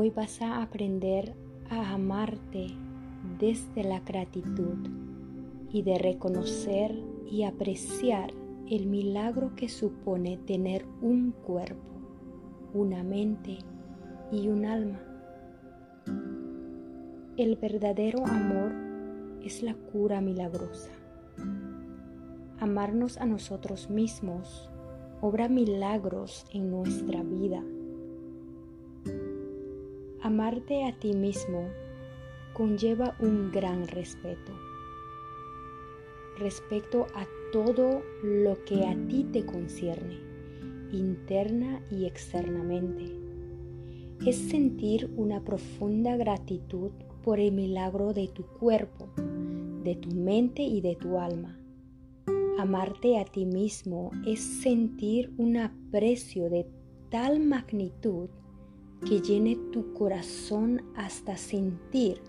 Hoy vas a aprender a amarte desde la gratitud y de reconocer y apreciar el milagro que supone tener un cuerpo, una mente y un alma. El verdadero amor es la cura milagrosa. Amarnos a nosotros mismos obra milagros en nuestra vida. Amarte a ti mismo conlleva un gran respeto. Respecto a todo lo que a ti te concierne, interna y externamente. Es sentir una profunda gratitud por el milagro de tu cuerpo, de tu mente y de tu alma. Amarte a ti mismo es sentir un aprecio de tal magnitud que llene tu corazón hasta sentir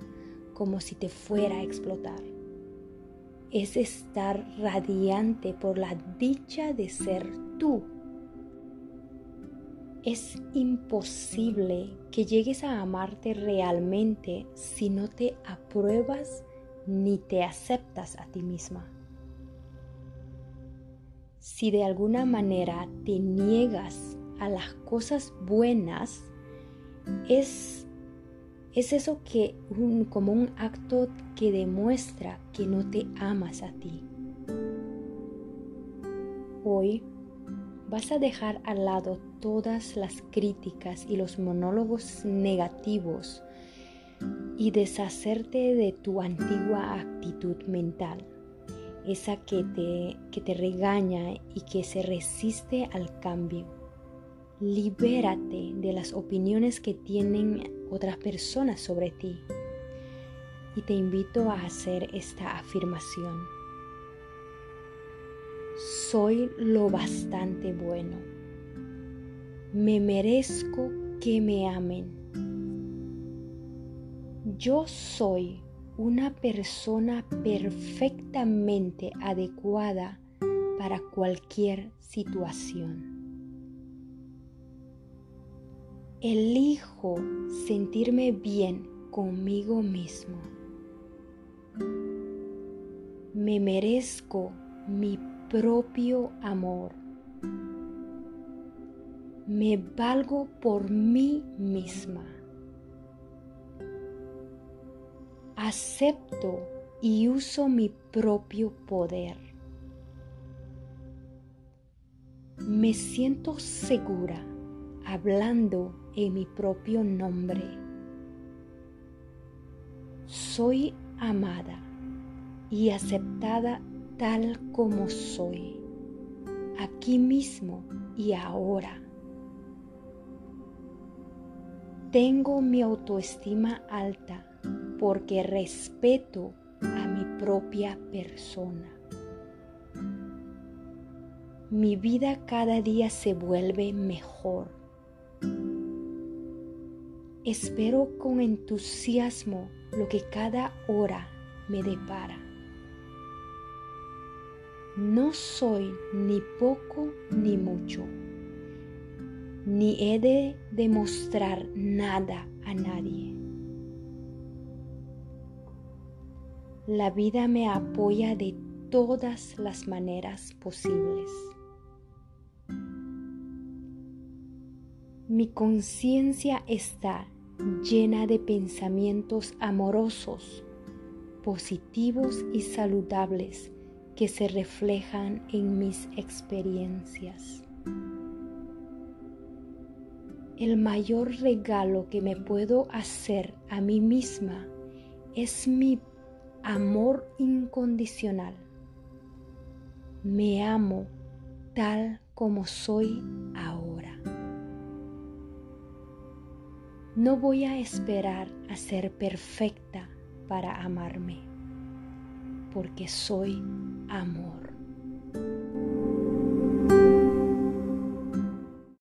como si te fuera a explotar. Es estar radiante por la dicha de ser tú. Es imposible que llegues a amarte realmente si no te apruebas ni te aceptas a ti misma. Si de alguna manera te niegas a las cosas buenas, es, es eso que como un acto que demuestra que no te amas a ti. Hoy vas a dejar al lado todas las críticas y los monólogos negativos y deshacerte de tu antigua actitud mental, esa que te, que te regaña y que se resiste al cambio. Libérate de las opiniones que tienen otras personas sobre ti. Y te invito a hacer esta afirmación soy lo bastante bueno. Me merezco que me amen. Yo soy una persona perfectamente adecuada para cualquier situación. Elijo sentirme bien conmigo mismo. Me merezco mi propio amor. Me valgo por mí misma. Acepto y uso mi propio poder. Me siento segura hablando en mi propio nombre. Soy amada y aceptada tal como soy, aquí mismo y ahora. Tengo mi autoestima alta porque respeto a mi propia persona. Mi vida cada día se vuelve mejor. Espero con entusiasmo lo que cada hora me depara. No soy ni poco ni mucho, ni he de demostrar nada a nadie. La vida me apoya de todas las maneras posibles. Mi conciencia está llena de pensamientos amorosos, positivos y saludables que se reflejan en mis experiencias. El mayor regalo que me puedo hacer a mí misma es mi amor incondicional. Me amo tal como soy No voy a esperar a ser perfecta para amarme porque soy amor.